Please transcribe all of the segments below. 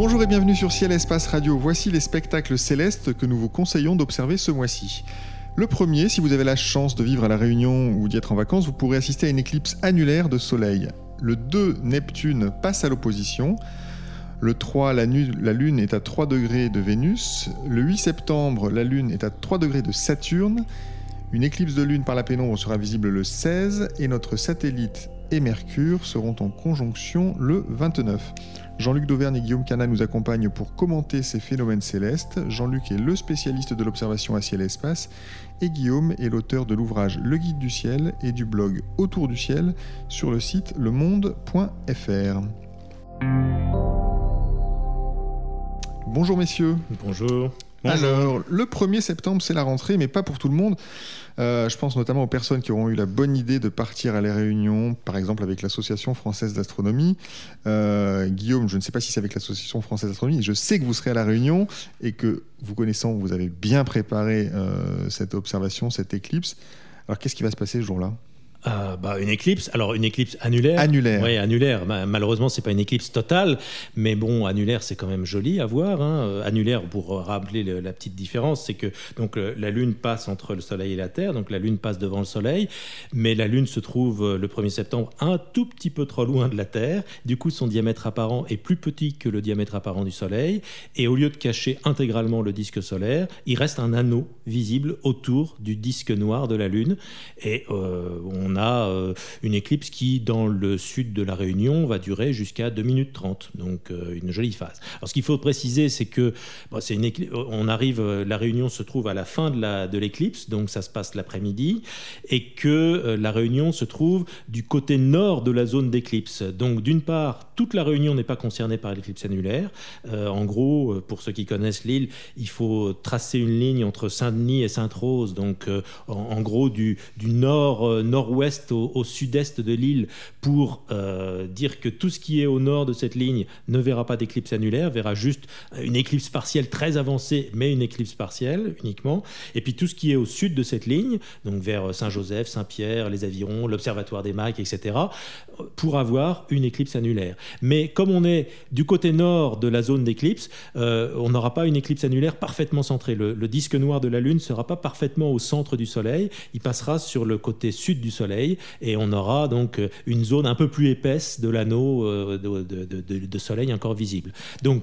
Bonjour et bienvenue sur Ciel Espace Radio. Voici les spectacles célestes que nous vous conseillons d'observer ce mois-ci. Le premier, si vous avez la chance de vivre à La Réunion ou d'y être en vacances, vous pourrez assister à une éclipse annulaire de Soleil. Le 2, Neptune passe à l'opposition. Le 3, la, Lune est à 3 degrés de Vénus. Le 8 septembre, la Lune est à 3 degrés de Saturne. Une éclipse de Lune par la pénombre sera visible le 16 et notre satellite et Mercure seront en conjonction le 29. Jean-Luc Dauvergne et Guillaume Cana nous accompagnent pour commenter ces phénomènes célestes. Jean-Luc est le spécialiste de l'observation à ciel et espace et Guillaume est l'auteur de l'ouvrage Le Guide du ciel et du blog Autour du ciel sur le site lemonde.fr. Bonjour messieurs. Bonjour. Alors, le 1er septembre, c'est la rentrée, mais pas pour tout le monde. Euh, je pense notamment aux personnes qui auront eu la bonne idée de partir à la Réunion, par exemple avec l'Association française d'astronomie. Euh, Guillaume, je ne sais pas si c'est avec l'Association française d'astronomie, je sais que vous serez à la Réunion et que, vous connaissant, vous avez bien préparé euh, cette observation, cette éclipse. Alors, qu'est-ce qui va se passer ce jour-là? Euh, bah, une éclipse, alors une éclipse annulaire. Annulaire. Oui, annulaire. Malheureusement, c'est pas une éclipse totale, mais bon, annulaire, c'est quand même joli à voir. Hein. Euh, annulaire, pour rappeler la petite différence, c'est que donc euh, la Lune passe entre le Soleil et la Terre, donc la Lune passe devant le Soleil, mais la Lune se trouve le 1er septembre un tout petit peu trop loin de la Terre. Du coup, son diamètre apparent est plus petit que le diamètre apparent du Soleil, et au lieu de cacher intégralement le disque solaire, il reste un anneau visible autour du disque noir de la Lune, et on on a euh, une éclipse qui, dans le sud de la Réunion, va durer jusqu'à 2 minutes 30, donc euh, une jolie phase. Alors ce qu'il faut préciser, c'est que c'est une on arrive, euh, la Réunion se trouve à la fin de l'éclipse, donc ça se passe l'après-midi, et que la Réunion se trouve du côté nord de la zone d'éclipse. Donc d'une part, toute la Réunion n'est pas concernée par l'éclipse annulaire. en gros, pour ceux qui connaissent l'île, il faut tracer une ligne entre Saint-Denis et Sainte-Rose, donc en, gros du, du nord nord ouest au, sud-est de l'île pour euh, dire que tout ce qui est au nord de cette ligne ne verra pas d'éclipse annulaire, verra juste une éclipse partielle très avancée, mais une éclipse partielle uniquement. Et puis tout ce qui est au sud de cette ligne, donc vers Saint-Joseph, Saint-Pierre, les Avirons, l'Observatoire des Macs, etc., pour avoir une éclipse annulaire. Mais comme on est du côté nord de la zone d'éclipse, euh, on n'aura pas une éclipse annulaire parfaitement centrée. Le, disque noir de la Lune ne sera pas parfaitement au centre du Soleil, il passera sur le côté sud du Soleil et on aura donc euh, une zone un peu plus épaisse de l'anneau euh, de, Soleil encore visible. Donc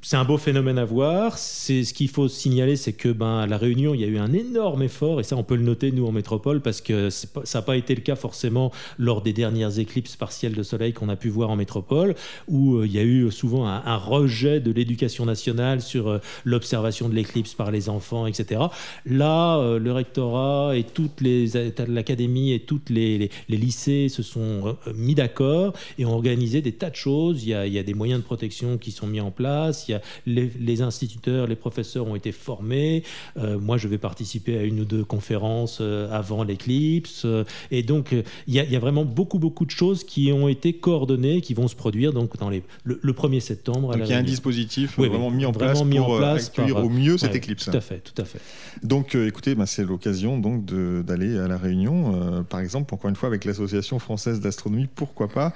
c'est un beau phénomène à voir. C'est ce qu'il faut signaler, c'est que ben à la Réunion, il y a eu un énorme effort et ça on peut le noter nous en métropole parce que ça n'a pas été le cas forcément lors des dernières éclipses partielles de soleil qu'on a pu voir en métropole où euh, il y a eu souvent un, rejet de l'éducation nationale sur euh, l'observation de l'éclipse par les enfants, etc. Là, euh, le rectorat et toutes les l'académie et toutes les, les, lycées se sont mis d'accord et ont organisé des tas de choses. Il y, a, il y a des moyens de protection qui sont mis en place les, instituteurs, les professeurs ont été formés. Euh, moi, je vais participer à une ou deux conférences euh, avant l'éclipse. Euh, et donc, il y, a vraiment beaucoup, beaucoup de choses qui ont été coordonnées, qui vont se produire donc dans les, le, 1er septembre. Donc, il y a un dispositif vraiment mis en place pour accueillir au mieux cette éclipse. Tout à fait, tout à fait. Donc, écoutez, bah, c'est l'occasion donc d'aller à la Réunion, par exemple, encore une fois avec l'association française d'astronomie, pourquoi pas,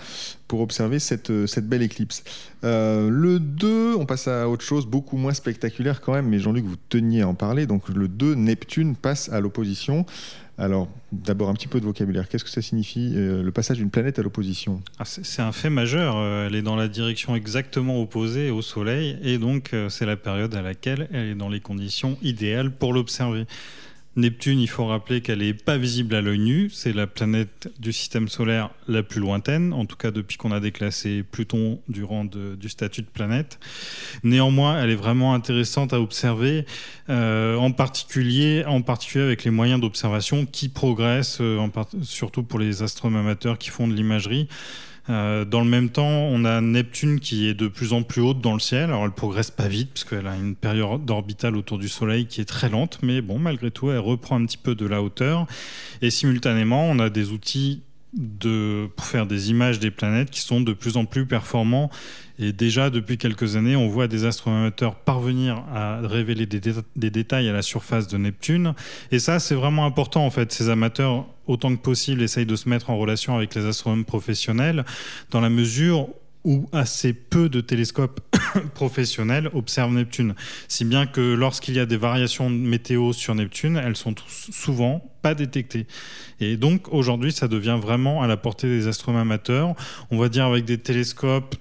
pour observer cette, cette belle éclipse. le 2, on passe à autre chose, beaucoup moins spectaculaire quand même, mais Jean-Luc, vous teniez à en parler. Donc le 2, Neptune passe à l'opposition. Alors, d'abord un petit peu de vocabulaire. Qu'est-ce que ça signifie, euh, le passage d'une planète à l'opposition? Ah, C'est un fait majeur. Euh, elle est dans la direction exactement opposée au Soleil, et donc euh, c'est la période à laquelle elle est dans les conditions idéales pour l'observer. Neptune, il faut rappeler qu'elle n'est pas visible à l'œil nu. C'est la planète du système solaire la plus lointaine, en tout cas depuis qu'on a déclassé Pluton du statut de planète. Néanmoins, elle est vraiment intéressante à observer, euh, en, particulier, en particulier avec les moyens d'observation qui progressent, euh, surtout pour les astronomes amateurs qui font de l'imagerie. Euh, dans le même temps, on a Neptune qui est de plus en plus haute dans le ciel. Alors elle progresse pas vite parce qu'elle a une période orbitale autour du Soleil qui est très lente, mais bon, malgré tout, elle reprend un petit peu de la hauteur. Et simultanément, on a des outils de, pour faire des images des planètes qui sont de plus en plus performants. Et déjà, depuis quelques années, on voit des astronomes parvenir à révéler des, des, détails à la surface de Neptune. Et ça, c'est vraiment important, en fait. Ces amateurs, autant que possible, essayent de se mettre en relation avec les astronomes professionnels, dans la mesure où assez peu de télescopes professionnels observent Neptune. Si bien que lorsqu'il y a des variations météo sur Neptune, elles sont souvent pas détectées. Et donc aujourd'hui, ça devient vraiment à la portée des astronomes amateurs. On va dire avec des télescopes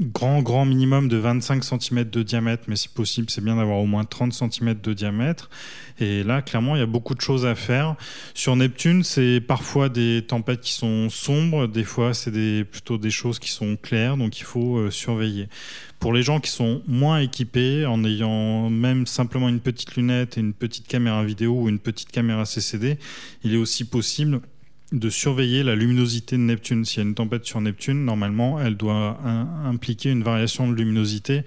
grand, grand minimum de 25 cm de diamètre, mais si possible, c'est bien d'avoir au moins 30 cm de diamètre. Et là, clairement, il y a beaucoup de choses à faire. Sur Neptune, c'est parfois des tempêtes qui sont sombres, des fois, c'est plutôt des choses qui sont claires, donc il faut euh, surveiller. Pour les gens qui sont moins équipés, en ayant même simplement une petite lunette et une petite caméra vidéo ou une petite caméra CCD, il est aussi possible de surveiller la luminosité de Neptune. S'il y a une tempête sur Neptune, normalement, elle doit impliquer une variation de luminosité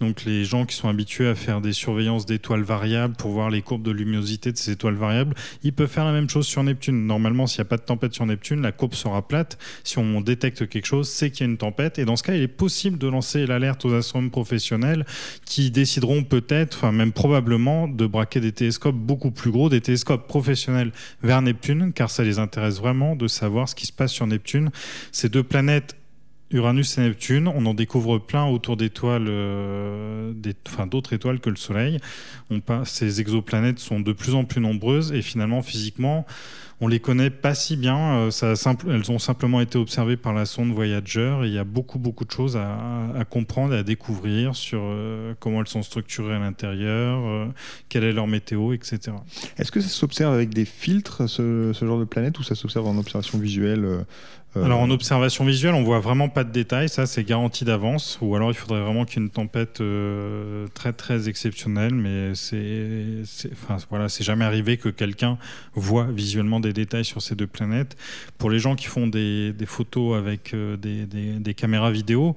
donc les gens qui sont habitués à faire des surveillances d'étoiles variables pour voir les courbes de luminosité de ces étoiles variables, ils peuvent faire la même chose sur Neptune. Normalement, s'il n'y a pas de tempête sur Neptune, la courbe sera plate. Si on détecte quelque chose, c'est qu'il y a une tempête. Et dans ce cas, il est possible de lancer l'alerte aux astronomes professionnels qui décideront peut-être, enfin même probablement, de braquer des télescopes beaucoup plus gros, des télescopes professionnels vers Neptune, car ça les intéresse vraiment de savoir ce qui se passe sur Neptune. Ces deux planètes Uranus et Neptune, on en découvre plein autour d'étoiles, euh, enfin d'autres étoiles que le Soleil. Ces exoplanètes sont de plus en plus nombreuses et finalement physiquement, on les connaît pas si bien. Euh, elles ont simplement été observées par la sonde Voyager et il y a beaucoup beaucoup de choses à, comprendre et à découvrir sur euh, comment elles sont structurées à l'intérieur, quelle est leur météo, etc. Est-ce que ça s'observe avec des filtres ce, ce, genre de planète ou ça s'observe en observation visuelle alors en observation visuelle, on voit vraiment pas de détails, ça c'est garanti d'avance. Ou alors il faudrait vraiment qu'il y ait une tempête euh, très très exceptionnelle, mais c'est, enfin voilà, c'est jamais arrivé que quelqu'un voit visuellement des détails sur ces deux planètes. Pour les gens qui font des, des photos avec euh, des, des, des, caméras vidéo,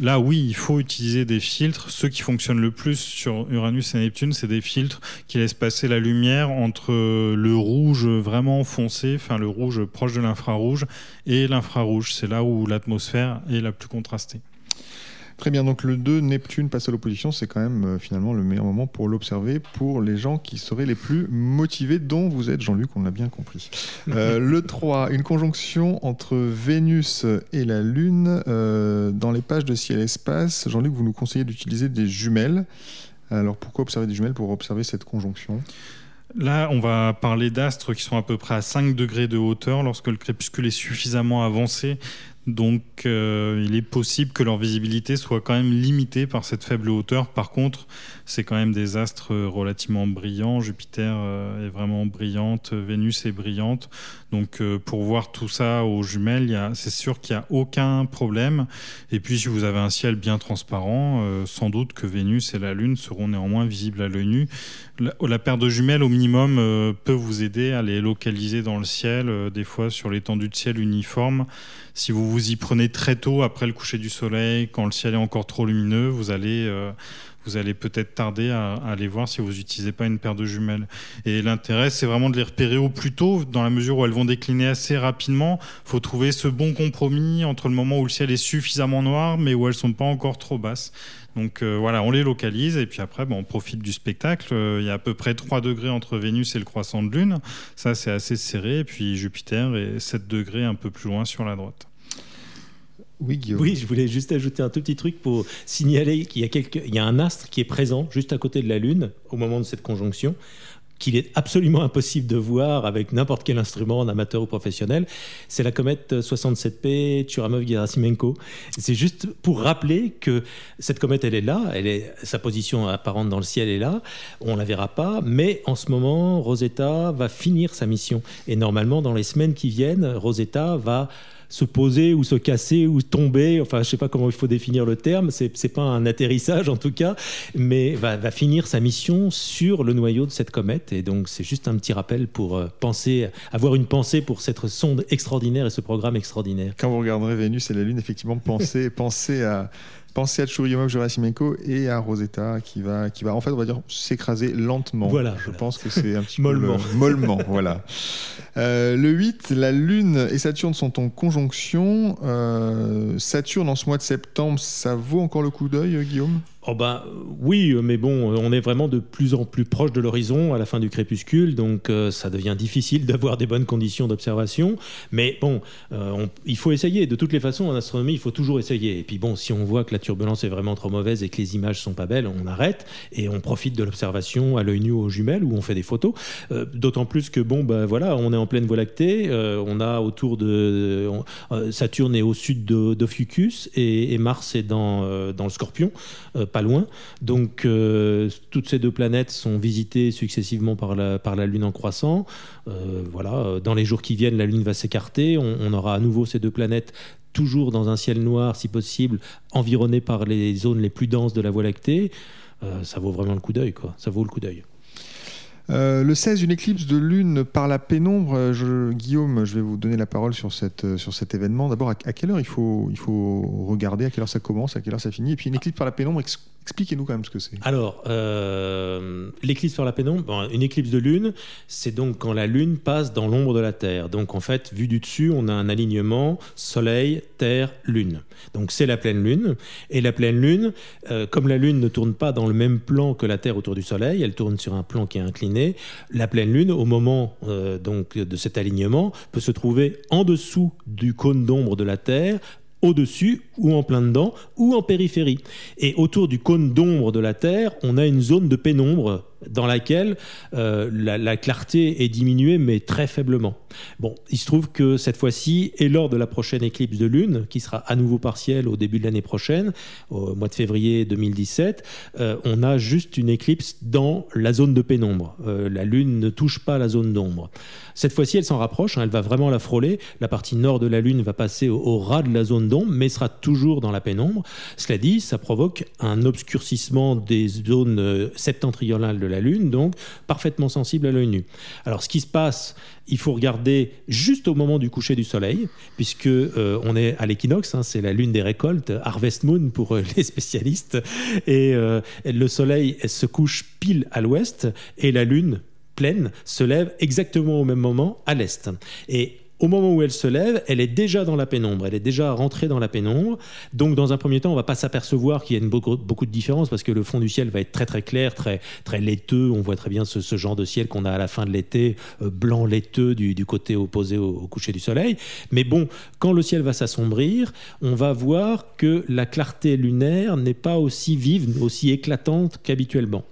là oui, il faut utiliser des filtres. Ceux qui fonctionnent le plus sur Uranus et Neptune, c'est des filtres qui laissent passer la lumière entre le rouge vraiment foncé, enfin le rouge proche de l'infrarouge, et l'infrarouge infrarouge. C'est là où l'atmosphère est la plus contrastée. Très bien, donc le 2, Neptune passe à l'opposition, c'est quand même euh, finalement le meilleur moment pour l'observer pour les gens qui seraient les plus motivés, dont vous êtes Jean-Luc, on l'a bien compris. Euh, le 3, une conjonction entre Vénus et la Lune. Euh, dans les pages de ciel espace, Jean-Luc, vous nous conseillez d'utiliser des jumelles. Alors pourquoi observer des jumelles pour observer cette conjonction? Là, on va parler d'astres qui sont à peu près à 5 degrés de hauteur lorsque le crépuscule est suffisamment avancé donc euh, il est possible que leur visibilité soit quand même limitée par cette faible hauteur. Par contre, c'est quand même des astres relativement brillants. Jupiter euh, est vraiment brillante, Vénus est brillante. Donc euh, pour voir tout ça aux jumelles, c'est sûr qu'il n'y a aucun problème. Et puis si vous avez un ciel bien transparent, sans doute que Vénus et la Lune seront néanmoins visibles à l'œil nu. La, paire de jumelles au minimum peut vous aider à les localiser dans le ciel, des fois sur l'étendue de ciel uniforme. Si vous vous y prenez très tôt après le coucher du soleil, quand le ciel est encore trop lumineux, vous allez, euh, vous allez peut-être tarder à, aller voir si vous n'utilisez pas une paire de jumelles. Et l'intérêt, c'est vraiment de les repérer au plus tôt, dans la mesure où elles vont décliner assez rapidement. Il faut trouver ce bon compromis entre le moment où le ciel est suffisamment noir, mais où elles sont pas encore trop basses. Donc euh, voilà, on les localise et puis après, on profite du spectacle. Euh, il y a à peu près 3 degrés entre Vénus et le croissant de Lune. Ça, c'est assez serré. Et puis Jupiter est 7 degrés un peu plus loin sur la droite. Oui, je voulais juste ajouter un tout petit truc pour signaler qu'il y, a un astre qui est présent juste à côté de la Lune au moment de cette conjonction qu'il est absolument impossible de voir avec n'importe quel instrument, en amateur ou professionnel, c'est la comète 67P Churyumov-Gerasimenko. C'est juste pour rappeler que cette comète, elle est là, sa position apparente dans le ciel est là, on la verra pas, mais en ce moment, Rosetta va finir sa mission. Et normalement, dans les semaines qui viennent, Rosetta va se poser ou se casser ou tomber. Enfin, je sais pas comment il faut définir le terme. C'est n'est pas un atterrissage en tout cas, mais va, va, finir sa mission sur le noyau de cette comète. Et donc, c'est juste un petit rappel pour euh, penser, avoir une pensée pour cette sonde extraordinaire et ce programme extraordinaire. Quand vous regarderez Vénus et la Lune, effectivement, pensez, pensez à Pensez à Churyumov Gerasimenko et à Rosetta qui va, qui va en fait, on va dire, s'écraser lentement. Voilà. Je pense que c'est un petit mollement. peu. Mollement. voilà. Euh, le 8, la Lune et Saturne sont en conjonction. Euh, Saturne en ce mois de septembre, ça vaut encore le coup d'œil, Guillaume? Oh ben oui, mais bon, on est vraiment de plus en plus proche de l'horizon à la fin du crépuscule, donc euh, ça devient difficile d'avoir des bonnes conditions d'observation. Mais bon, euh, il faut essayer. De toutes les façons, en astronomie, il faut toujours essayer. Et puis bon, si on voit que la turbulence est vraiment trop mauvaise et que les images sont pas belles, on arrête et on profite de l'observation à l'œil nu aux jumelles où on fait des photos. Euh, d'autant plus que bon, ben voilà, on est en pleine Voie lactée, on a autour de Saturne est au sud d'Ophiuchus et, et, Mars est dans dans le Scorpion loin. Donc euh, toutes ces deux planètes sont visitées successivement par la, par la Lune en croissant. Euh, voilà, dans les jours qui viennent, la Lune va s'écarter. On, aura à nouveau ces deux planètes toujours dans un ciel noir, si possible, environnées par les zones les plus denses de la Voie lactée. Euh, ça vaut vraiment le coup d'œil, quoi. Ça vaut le coup d'œil. Euh, le 16, une éclipse de lune par la pénombre. Euh, Guillaume, je vais vous donner la parole sur, euh, cet événement. D'abord, à, quelle heure il faut, il faut regarder, à quelle heure ça commence, à quelle heure ça finit? Et puis une éclipse par la pénombre, expliquez-nous quand même ce que c'est. Alors, l'éclipse par la pénombre, une éclipse de lune, c'est donc quand la lune passe dans l'ombre de la Terre. Donc en fait, vu du dessus, on a un alignement Soleil, Terre, Lune. Donc c'est la pleine lune. Et la pleine lune, comme la lune ne tourne pas dans le même plan que la Terre autour du Soleil, elle tourne sur un plan qui est incliné la pleine lune, au moment euh, donc de cet alignement, peut se trouver en dessous du cône d'ombre de la Terre, au-dessus ou en plein dedans ou en périphérie. Et autour du cône d'ombre de la Terre, on a une zone de pénombre dans laquelle euh, la, clarté est diminuée, mais très faiblement. Bon, il se trouve que cette fois-ci, et lors de la prochaine éclipse de lune, qui sera à nouveau partielle au début de l'année prochaine, au mois de février 2017, euh, on a juste une éclipse dans la zone de pénombre. Euh, la lune ne touche pas la zone d'ombre. Cette fois-ci, elle s'en rapproche, hein, elle va vraiment la frôler. La partie nord de la lune va passer au, au ras de la zone mais sera toujours dans la pénombre. Cela dit, ça provoque un obscurcissement des zones septentrionales de la Lune, donc parfaitement sensible à l'œil nu. Alors ce qui se passe, il faut regarder juste au moment du coucher du soleil, puisque euh, on est à l'équinoxe, hein, c'est la lune des récoltes, Harvest Moon pour euh, les spécialistes, et euh, le soleil se couche pile à l'ouest et la lune pleine se lève exactement au même moment à l'est. Et au moment où elle se lève, elle est déjà dans la pénombre, elle est déjà rentrée dans la pénombre. Donc, dans un premier temps, on va pas s'apercevoir qu'il y a une beaucoup, de différences parce que le fond du ciel va être très très clair, très très laiteux. On voit très bien ce, genre de ciel qu'on a à la fin de l'été, euh, blanc laiteux du, côté opposé au, coucher du soleil. Mais bon, quand le ciel va s'assombrir, on va voir que la clarté lunaire n'est pas aussi vive, aussi éclatante qu'habituellement.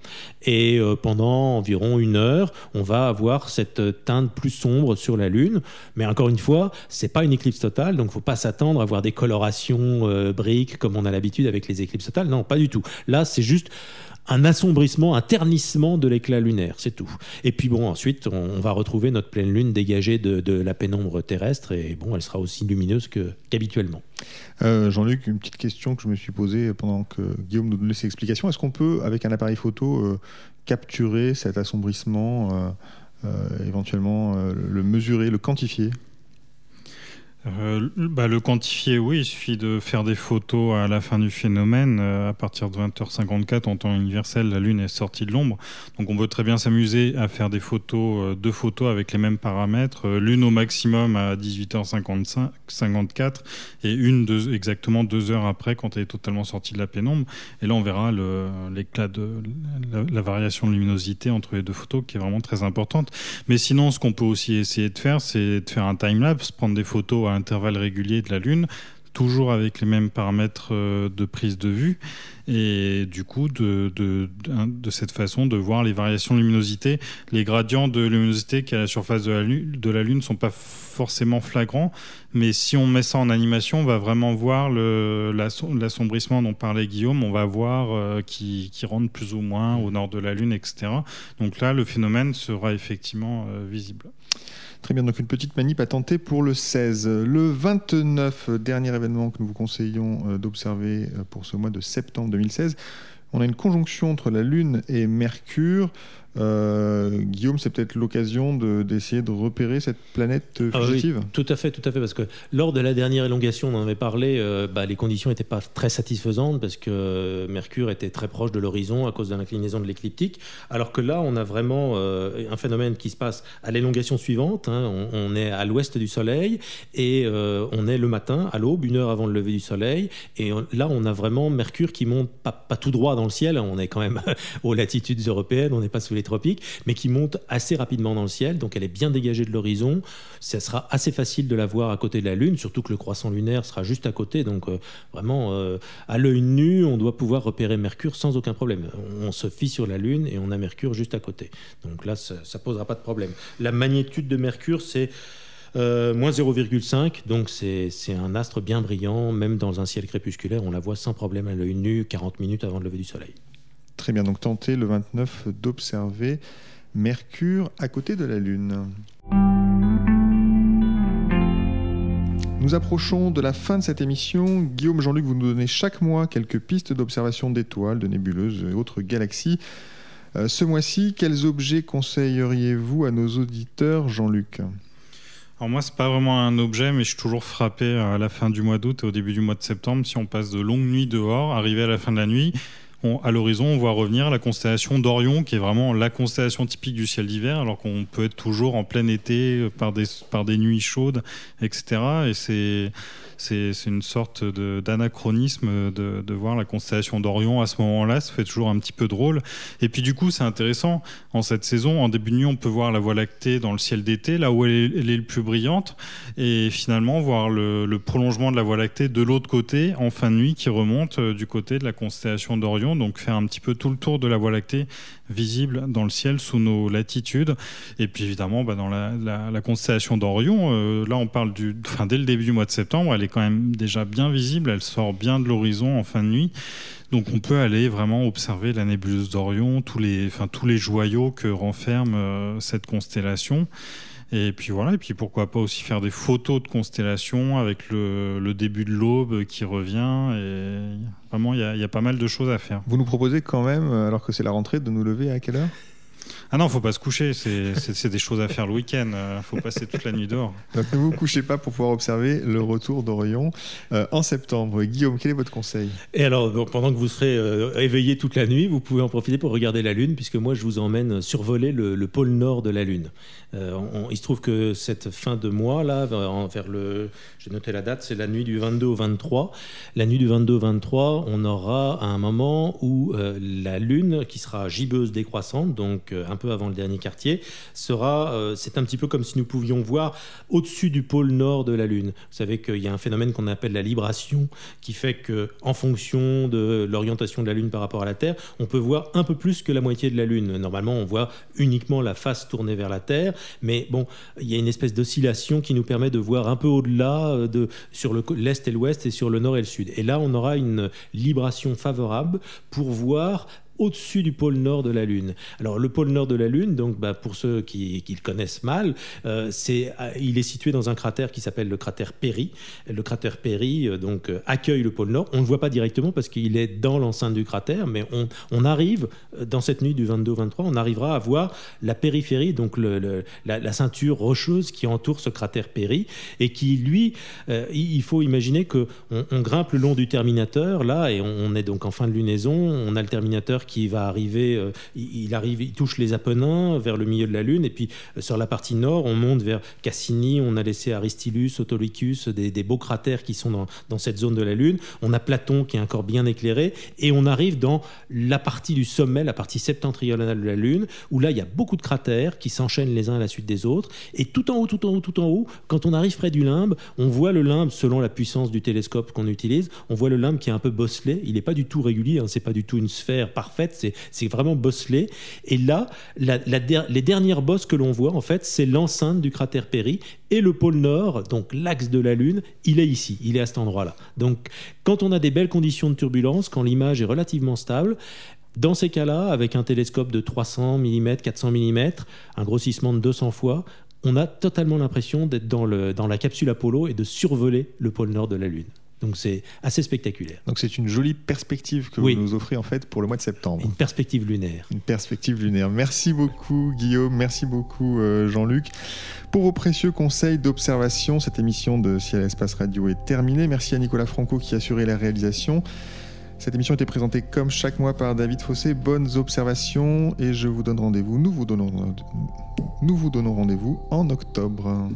Et euh, pendant environ une heure, on va avoir cette teinte plus sombre sur la Lune. Mais encore une fois, c'est pas une éclipse totale, donc faut pas s'attendre à voir des colorations euh, briques comme on a l'habitude avec les éclipses totales. Non, pas du tout. Là, c'est juste un assombrissement, un ternissement de l'éclat lunaire, c'est tout. Et puis bon, ensuite, on, va retrouver notre pleine lune dégagée de, la pénombre terrestre, et bon, elle sera aussi lumineuse qu'habituellement. Euh, Jean-Luc, une petite question que je me suis posée pendant que Guillaume nous donnait ses explications. Est-ce qu'on peut, avec un appareil photo, euh, capturer cet assombrissement, euh, éventuellement le mesurer, le quantifier? Euh, bah, le quantifier, oui, il suffit de faire des photos à la fin du phénomène. Euh, à partir de 20h54, en temps universel, la Lune est sortie de l'ombre. Donc on peut très bien s'amuser à faire des photos, euh, deux photos avec les mêmes paramètres. Lune au maximum à 18h54 et une exactement deux heures après quand elle est totalement sortie de la pénombre. Et là, on verra l'éclat la, variation de luminosité entre les deux photos qui est vraiment très importante. Mais sinon, ce qu'on peut aussi essayer de faire, c'est de faire un time-lapse, prendre des photos à intervalles réguliers de la Lune, toujours avec les mêmes paramètres euh, de prise de vue, et du coup, de, de, de, cette façon, de voir les variations de luminosité. Les gradients de luminosité qui à la surface de la Lune de la Lune sont pas forcément flagrants, mais si on met ça en animation, on va vraiment voir l'assombrissement dont parlait Guillaume, on va voir euh, qui, qui, rentre plus ou moins au nord de la Lune, etc. Donc là, le phénomène sera effectivement euh, visible. Très bien, donc une petite manip à tenter pour le 16. Le 29, dernier événement que nous vous conseillons euh, d'observer euh, pour ce mois de septembre 2016. On a une conjonction entre la Lune et Mercure. Euh, Guillaume, c'est peut-être l'occasion d'essayer de, repérer cette planète ah fugitive. tout à fait, tout à fait, parce que lors de la dernière élongation, on en avait parlé, euh, bah, les conditions n'étaient pas très satisfaisantes parce que Mercure était très proche de l'horizon à cause de l'inclinaison de l'écliptique, alors que là, on a vraiment euh, un phénomène qui se passe à l'élongation suivante. Hein. on, est à l'ouest du Soleil et on est le matin, à l'aube, une heure avant le lever du Soleil, et là, on a vraiment Mercure qui monte pas, pas tout droit dans le ciel. On est quand même aux latitudes européennes, on n'est pas sous les tropiques, mais qui monte assez rapidement dans le ciel. Donc elle est bien dégagée de l'horizon. Ça sera assez facile de la voir à côté de la Lune, surtout que le croissant lunaire sera juste à côté. Donc euh, vraiment, euh, à l'œil nu, on doit pouvoir repérer Mercure sans aucun problème. On, se fie sur la Lune et on a Mercure juste à côté. Donc là, ça ne posera pas de problème. La magnitude de Mercure, c'est... Euh, moins 0,5, donc c'est un astre bien brillant, même dans un ciel crépusculaire, on la voit sans problème à l'œil nu 40 minutes avant le lever du soleil. Très bien, donc tentez le 29 d'observer Mercure à côté de la Lune. Nous approchons de la fin de cette émission. Guillaume, Jean-Luc, vous nous donnez chaque mois quelques pistes d'observation d'étoiles, de nébuleuses et autres galaxies. Euh, ce mois-ci, quels objets conseilleriez-vous à nos auditeurs, Jean-Luc? Alors moi, c'est pas vraiment un objet, mais je suis toujours frappé à la fin du mois d'août et au début du mois de septembre. Si on passe de longues nuits dehors, arrivé à la fin de la nuit, à l'horizon, on voit revenir la constellation d'Orion, qui est vraiment la constellation typique du ciel d'hiver, alors qu'on peut être toujours en plein été euh, par des, par des nuits chaudes, etc. Et c'est c'est une sorte d'anachronisme de, de, voir la constellation d'Orion à ce moment-là. Ça fait toujours un petit peu drôle. Et puis du coup, c'est intéressant. En cette saison, en début de nuit, on peut voir la Voie lactée dans le ciel d'été, là où elle est, elle le plus brillante. Et finalement, voir le, prolongement de la Voie lactée de l'autre côté, en fin de nuit, qui remonte euh, du côté de la constellation d'Orion. Donc faire un petit peu tout le tour de la Voie lactée visible dans le ciel sous nos latitudes. Et puis évidemment, bah, dans la, la, constellation d'Orion, euh, là on parle du, enfin, dès le début du mois de septembre, elle est quand même déjà bien visible, elle sort bien de l'horizon en fin de nuit. Donc on peut aller vraiment observer la nébuleuse d'Orion, tous les, enfin, tous les joyaux que renferme euh, cette constellation. Et puis voilà, et puis pourquoi pas aussi faire des photos de constellations avec le, début de l'aube qui revient. Et vraiment, il y, y, a pas mal de choses à faire. Vous nous proposez quand même, alors que c'est la rentrée, de nous lever à quelle heure? Ah non, faut pas se coucher. C'est des choses à faire le week-end. Euh, faut passer toute la nuit dehors. Donc ne vous couchez pas pour pouvoir observer le retour d'Orion euh, en septembre. Guillaume, quel est votre conseil? Et alors, pendant que vous serez euh, éveillé toute la nuit, vous pouvez en profiter pour regarder la Lune, puisque moi je vous emmène survoler le, pôle nord de la Lune. il se trouve que cette fin de mois là, vers le, j'ai noté la date, c'est la nuit du 22 au 23. La nuit du 22 au 23, on aura un moment où la Lune, qui sera gibbeuse décroissante, donc un peu avant le dernier quartier, sera, euh, c'est un petit peu comme si nous pouvions voir au-dessus du pôle nord de la Lune. Vous savez qu'il y a un phénomène qu'on appelle la libration, qui fait que, en fonction de l'orientation de la Lune par rapport à la Terre, on peut voir un peu plus que la moitié de la Lune. Normalement, on voit uniquement la face tournée vers la Terre, mais bon, il y a une espèce d'oscillation qui nous permet de voir un peu au-delà euh, de sur l'est et l'ouest et sur le nord et le sud. Et là, on aura une libration favorable pour voir au-dessus du pôle nord de la Lune. Alors le pôle nord de la Lune, donc bah, pour ceux qui, le connaissent mal, euh, c'est, euh, il est situé dans un cratère qui s'appelle le cratère Perry. Le cratère Perry euh, donc accueille le pôle nord. On ne le voit pas directement parce qu'il est dans l'enceinte du cratère, mais on, arrive dans cette nuit du 22-23, on arrivera à voir la périphérie, donc la, ceinture rocheuse qui entoure ce cratère Perry et qui lui, il faut imaginer que on, grimpe le long du terminateur là et on, on est donc en fin de lunaison. On a le terminateur qui va arriver, euh, il, arrive, il touche les Apennins vers le milieu de la Lune, et puis euh, sur la partie nord, on monte vers Cassini, on a laissé Aristillus, Autolycus, des, beaux cratères qui sont dans, cette zone de la Lune. On a Platon qui est un corps bien éclairé, et on arrive dans la partie du sommet, la partie septentrionale de la Lune, où là, il y a beaucoup de cratères qui s'enchaînent les uns à la suite des autres, et tout en haut, tout en haut, tout en haut, quand on arrive près du limbe, on voit le limbe, selon la puissance du télescope qu'on utilise, on voit le limbe qui est un peu bosselé, il n'est pas du tout régulier, hein, c'est pas du tout une sphère parfaite, c'est vraiment bosselé. Et là, les dernières bosses que l'on voit, en fait, c'est l'enceinte du cratère Perry et le pôle Nord, donc l'axe de la Lune, il est ici, il est à cet endroit-là. Donc, quand on a des belles conditions de turbulence, quand l'image est relativement stable, dans ces cas-là, avec un télescope de 300 mm, 400 mm, un grossissement de 200 fois, on a totalement l'impression d'être dans, dans la capsule Apollo et de survoler le pôle Nord de la Lune. Donc c'est assez spectaculaire. Donc c'est une jolie perspective que vous nous offrez en fait pour le mois de septembre. Une perspective lunaire. Une perspective lunaire. Merci beaucoup Guillaume, merci beaucoup euh, Jean-Luc. Pour vos précieux conseils d'observation, cette émission de Ciel Espace Radio est terminée. Merci à Nicolas Franco qui a assuré la réalisation. Cette émission était présentée comme chaque mois par David Fossé. Bonnes observations et je vous donne rendez-vous. Nous vous donnons, nous vous donnons rendez-vous en octobre.